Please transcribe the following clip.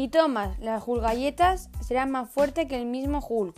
Si tomas las Hulk galletas, serás más fuerte que el mismo Hulk.